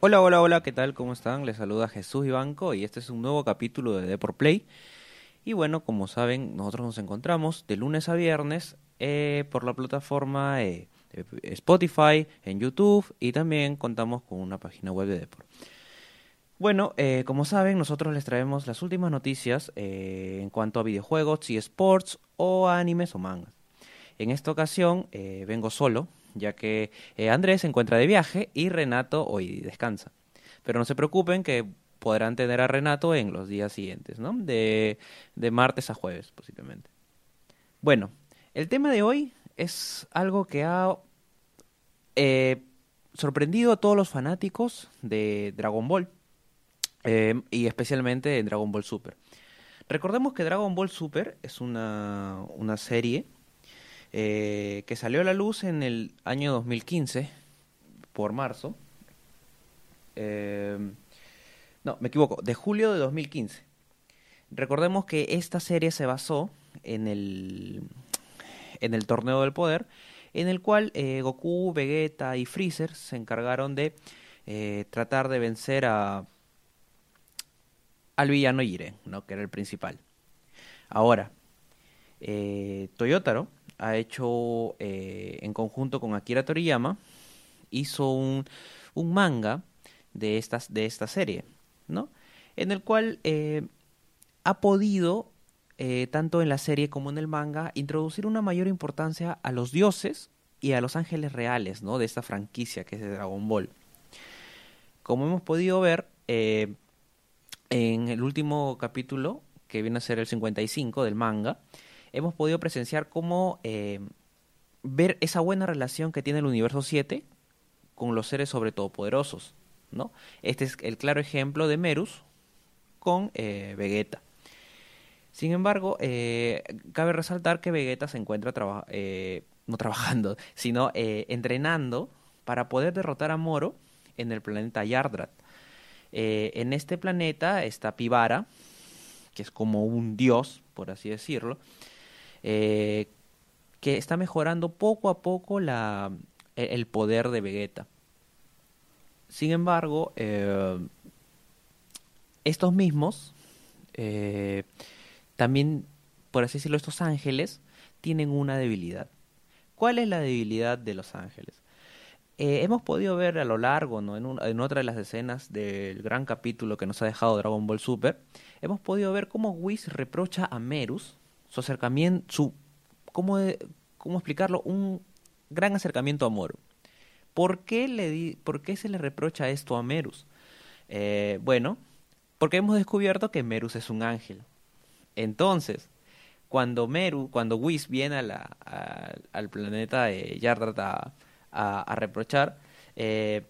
Hola, hola, hola, ¿qué tal? ¿Cómo están? Les saluda Jesús Ibanco y este es un nuevo capítulo de Deport Play. Y bueno, como saben, nosotros nos encontramos de lunes a viernes eh, por la plataforma eh, Spotify, en YouTube y también contamos con una página web de Deport. Bueno, eh, como saben, nosotros les traemos las últimas noticias en cuanto a videojuegos y sports o animes o mangas. En esta ocasión vengo solo, ya que eh, Andrés se encuentra de viaje y Renato hoy descansa. Pero no se preocupen que podrán tener a Renato en los días siguientes, ¿no? De, de martes a jueves, posiblemente. Bueno, el tema de hoy es algo que ha eh, sorprendido a todos los fanáticos de Dragon Ball. eh, y especialmente en Dragon Ball Super. Recordemos que Dragon Ball Super es una, una serie eh, que salió a la luz en el año 2015, por marzo. Eh, no, me equivoco, de julio de 2015. Recordemos que esta serie se basó en el, en el Torneo del Poder, en el cual eh, Goku, Vegeta y Freezer se encargaron de tratar de vencer a, al villano Jiren, ¿no? que era el principal. Ahora, Toyotaro ha hecho, eh, en conjunto con Akira Toriyama, hizo un, un manga de, estas, de esta serie, ¿no? En el cual eh, ha podido, eh, tanto en la serie como en el manga, introducir una mayor importancia a los dioses y a los ángeles reales, ¿no? De esta franquicia que es de Dragon Ball. Como hemos podido ver, en el último capítulo, que viene a ser el 55 del manga, hemos podido presenciar cómo eh, ver esa buena relación que tiene el universo 7 con los seres sobre todopoderosos, ¿no? Este es el claro ejemplo de Merus con eh, Vegeta. Sin embargo, eh, cabe resaltar que Vegeta se encuentra no trabajando, sino entrenando para poder derrotar a Moro en el planeta Yardrat. En este planeta está Pivara, que es como un dios, por así decirlo, eh, que está mejorando poco a poco la, e- el poder de Vegeta. Sin embargo, eh, estos mismos, eh, también, por así decirlo, estos ángeles, tienen una debilidad. ¿Cuál es la debilidad de los ángeles? Hemos podido ver a lo largo, ¿no? en, en otra de las escenas del gran capítulo que nos ha dejado Dragon Ball Super, hemos podido ver cómo Whis reprocha a Merus su acercamiento, su, ¿cómo, cómo explicarlo? Un gran acercamiento a Moro. ¿Por qué, le di- ¿Por qué se le reprocha esto a Merus? Eh, bueno, porque hemos descubierto que Merus es un ángel. Entonces, cuando Meru, cuando Whis viene a al planeta de Yardrat a, a- reprochar, eh,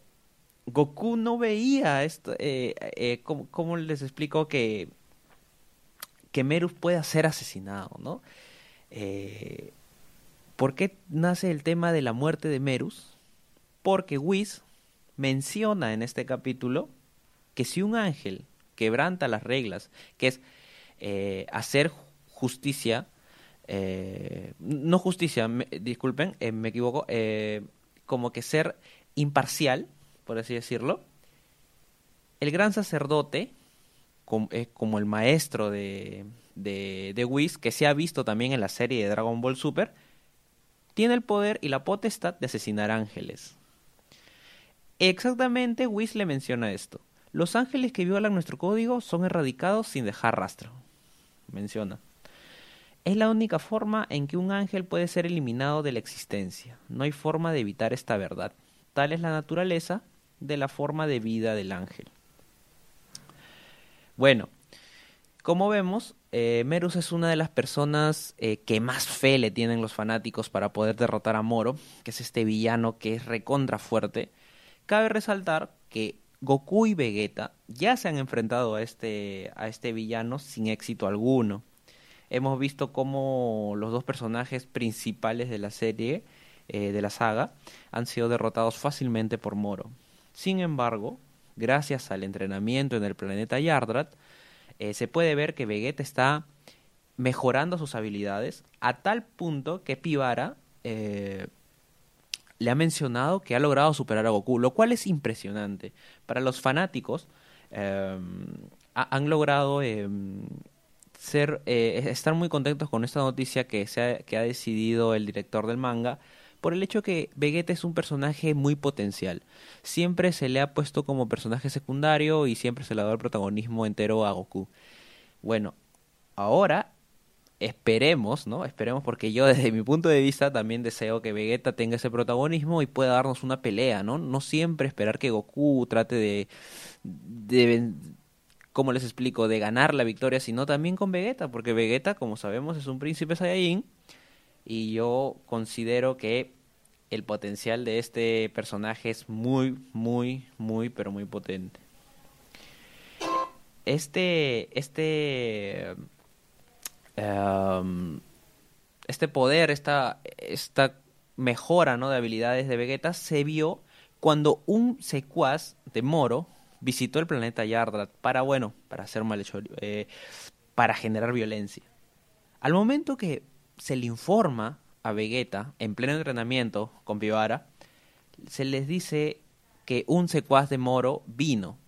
Goku no veía esto. Eh, eh, ¿cómo, cómo les explico que, que Meru pueda ser asesinado, ¿no? Eh, ¿Por qué nace el tema de la muerte de Merus? Porque Whis menciona en este capítulo que si un ángel quebranta las reglas, que es eh, hacer justicia, eh, no justicia, me- disculpen, me equivoco, como que ser imparcial, por así decirlo, el gran sacerdote, como el maestro de, de, de Whis, que se ha visto también en la serie de Dragon Ball Super, tiene el poder y la potestad de asesinar ángeles. Exactamente, Whis le menciona esto. Los ángeles que violan nuestro código son erradicados sin dejar rastro. Menciona. Es la única forma en que un ángel puede ser eliminado de la existencia. No hay forma de evitar esta verdad. Tal es la naturaleza de la forma de vida del ángel. Bueno, como vemos, eh, Merus es una de las personas eh, que más fe le tienen los fanáticos para poder derrotar a Moro, que es este villano que es recontra fuerte. Cabe resaltar que Goku y Vegeta ya se han enfrentado a este, a este villano sin éxito alguno. Hemos visto cómo los dos personajes principales de la serie, eh, de la saga, han sido derrotados fácilmente por Moro. Sin embargo, gracias al entrenamiento en el planeta Yardrat, eh, se puede ver que Vegeta está mejorando sus habilidades a tal punto que Pivara eh, le ha mencionado que ha logrado superar a Goku, lo cual es impresionante. Para los fanáticos, em, han logrado em, ser, eh, estar muy contentos con esta noticia que, se ha, que ha decidido el director del manga por el hecho que Vegeta es un personaje muy potencial. Siempre se le ha puesto como personaje secundario y siempre se le ha dado el protagonismo entero a Goku. Bueno, ahora esperemos, ¿no? Esperemos porque yo desde mi punto de vista también deseo que Vegeta tenga ese protagonismo y pueda darnos una pelea, ¿no? No siempre esperar que Goku trate de, de ¿cómo les explico? De ganar la victoria, sino también con Vegeta, porque Vegeta, como sabemos, es un príncipe Saiyajin y yo considero que el potencial de este personaje es muy, muy, muy, pero muy potente. Este, este, em, este poder, esta, esta mejora ¿no? de habilidades de Vegeta se vio cuando un secuaz de Moro visitó el planeta Yardrat para, bueno, para hacer malhechor, eh, para generar violencia. Al momento que se le informa a Vegeta en pleno entrenamiento con Pivara, se les dice que un secuaz de Moro vino,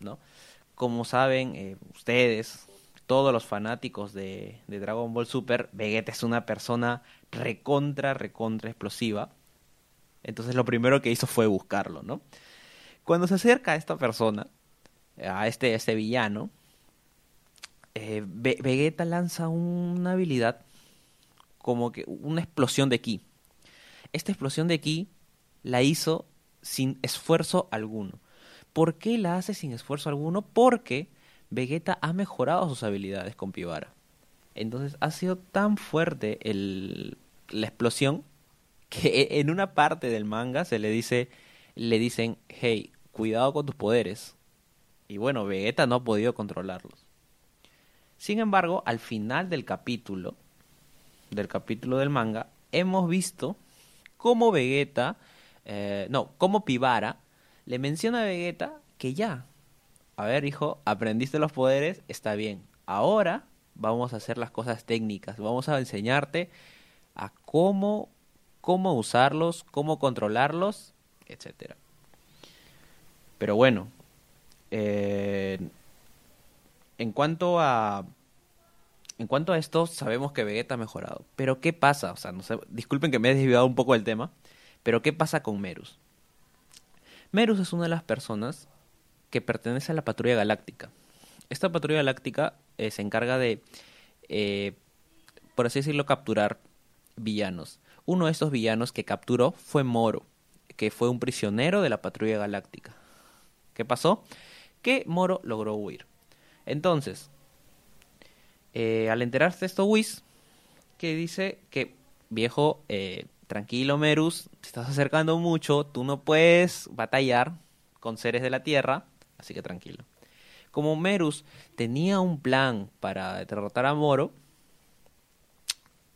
¿no? Como saben eh, ustedes, todos los fanáticos de, de, Dragon Ball Super, Vegeta es una persona recontra, recontra explosiva. Entonces lo primero que hizo fue buscarlo, ¿no? Cuando se acerca a esta persona, a este, este villano, eh, Vegeta lanza una habilidad como que una explosión de ki. Esta explosión de ki la hizo sin esfuerzo alguno. ¿Por qué la hace sin esfuerzo alguno? Porque Vegeta ha mejorado sus habilidades con Pivara. Entonces ha sido tan fuerte el, la explosión que en una parte del manga se le dice, le dicen, hey, cuidado con tus poderes. Y bueno, Vegeta no ha podido controlarlos. Sin embargo, al final del capítulo, del capítulo del manga, hemos visto cómo Vegeta, eh, no, cómo Pivara le menciona a Vegeta que ya, a ver hijo, aprendiste los poderes, está bien, ahora vamos a hacer las cosas técnicas, vamos a enseñarte a cómo, cómo usarlos, cómo controlarlos, etcétera. Pero bueno, eh, en cuanto a en cuanto a esto, sabemos que Vegeta ha mejorado. Pero ¿qué pasa? O sea, no sé, disculpen que me he desviado un poco del tema, pero ¿qué pasa con Merus? Merus es una de las personas que pertenece a la patrulla galáctica. Esta patrulla galáctica eh, se encarga de, eh, por así decirlo, capturar villanos. Uno de estos villanos que capturó fue Moro, que fue un prisionero de la patrulla galáctica. ¿Qué pasó? Que Moro logró huir. Entonces, eh, al enterarse esto, Whis, que dice que, viejo, eh, tranquilo, Merus, te estás acercando mucho, tú no puedes batallar con seres de la Tierra, así que tranquilo. Como Merus tenía un plan para derrotar a Moro,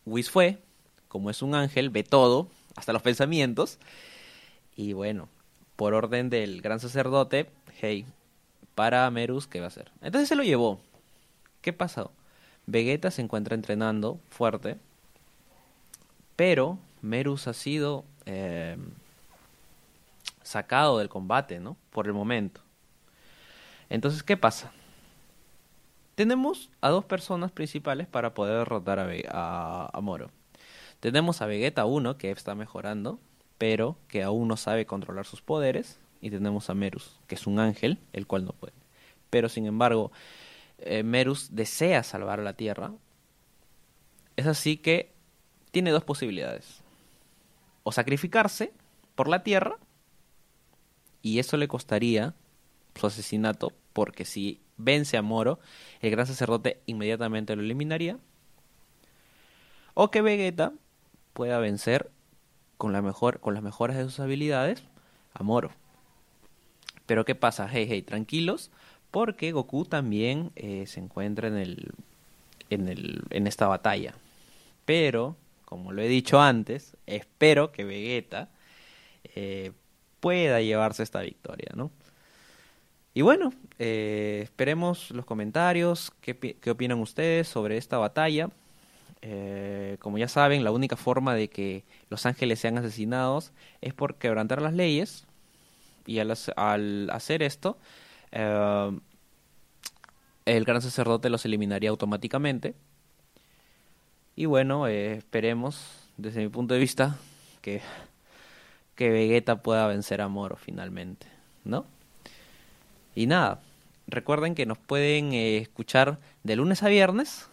Whis fue, como es un ángel, ve todo, hasta los pensamientos, y bueno, por orden del gran sacerdote, hey, para Merus, ¿qué va a hacer? Entonces se lo llevó. ¿Qué pasó? Vegeta se encuentra entrenando fuerte, pero Merus ha sido eh, sacado del combate, ¿no? Por el momento. Entonces, ¿qué pasa? Tenemos a dos personas principales para poder derrotar a, a, Moro. Tenemos a Vegeta 1, que está mejorando, pero que aún no sabe controlar sus poderes. Y tenemos a Merus, que es un ángel, el cual no puede. Pero sin embargo, eh, Merus desea salvar a la Tierra, es así que tiene dos posibilidades. O sacrificarse por la Tierra, y eso le costaría su asesinato, porque si vence a Moro, el gran sacerdote inmediatamente lo eliminaría. O que Vegeta pueda vencer con, la mejor, con las mejoras de sus habilidades a Moro. Pero ¿qué pasa? Hey, hey, tranquilos, porque Goku también eh, se encuentra en, el, en, el, en esta batalla. Pero, como lo he dicho antes, espero que Vegeta eh, pueda llevarse esta victoria, ¿no? Y bueno, eh, esperemos los comentarios, qué, qué, opinan ustedes sobre esta batalla. Como ya saben, la única forma de que los ángeles sean asesinados es por quebrantar las leyes. Y al hacer esto, eh, el gran sacerdote los eliminaría automáticamente. Y bueno, eh, esperemos, desde mi punto de vista, que, que Vegeta pueda vencer a Moro finalmente, ¿no? Y nada, recuerden que nos pueden eh, escuchar de lunes a viernes.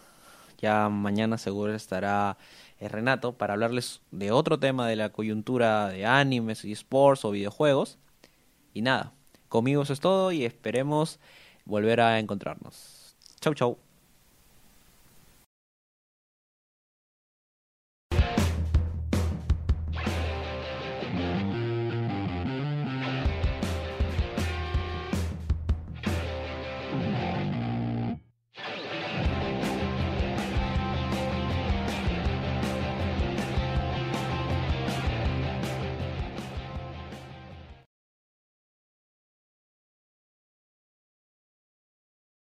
Ya mañana seguro estará eh, Renato para hablarles de otro tema de la coyuntura de animes y sports o videojuegos. Y nada, conmigo eso es todo y esperemos volver a encontrarnos. Chau, chau.